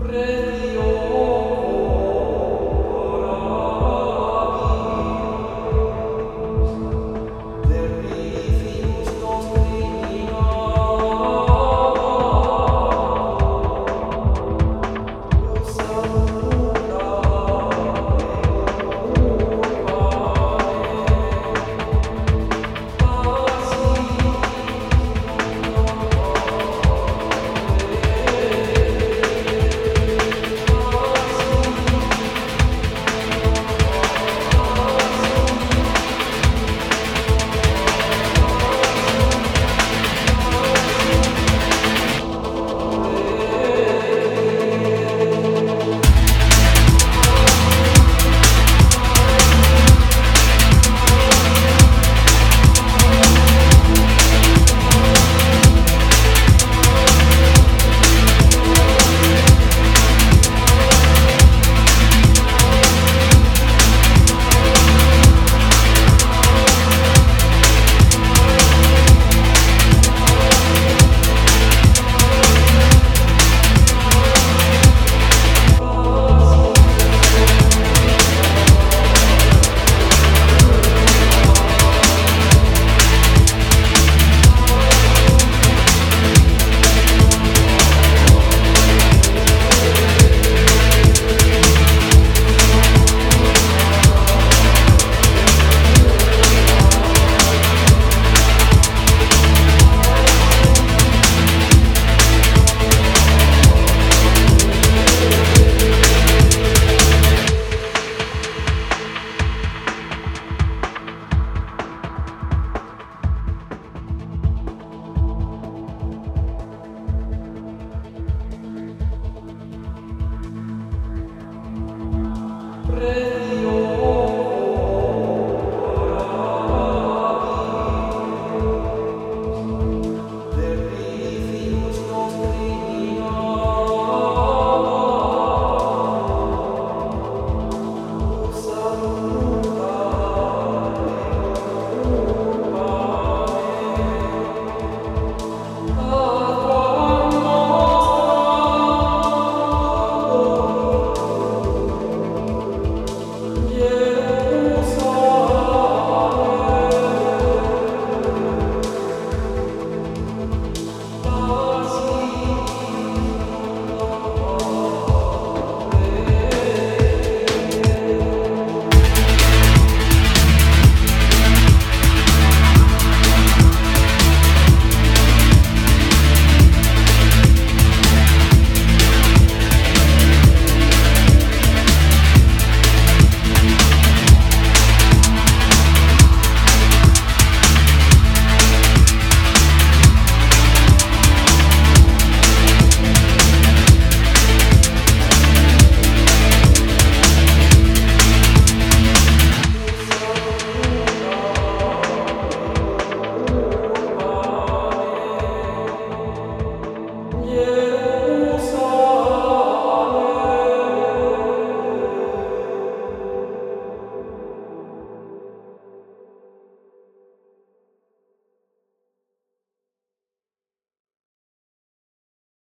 Pre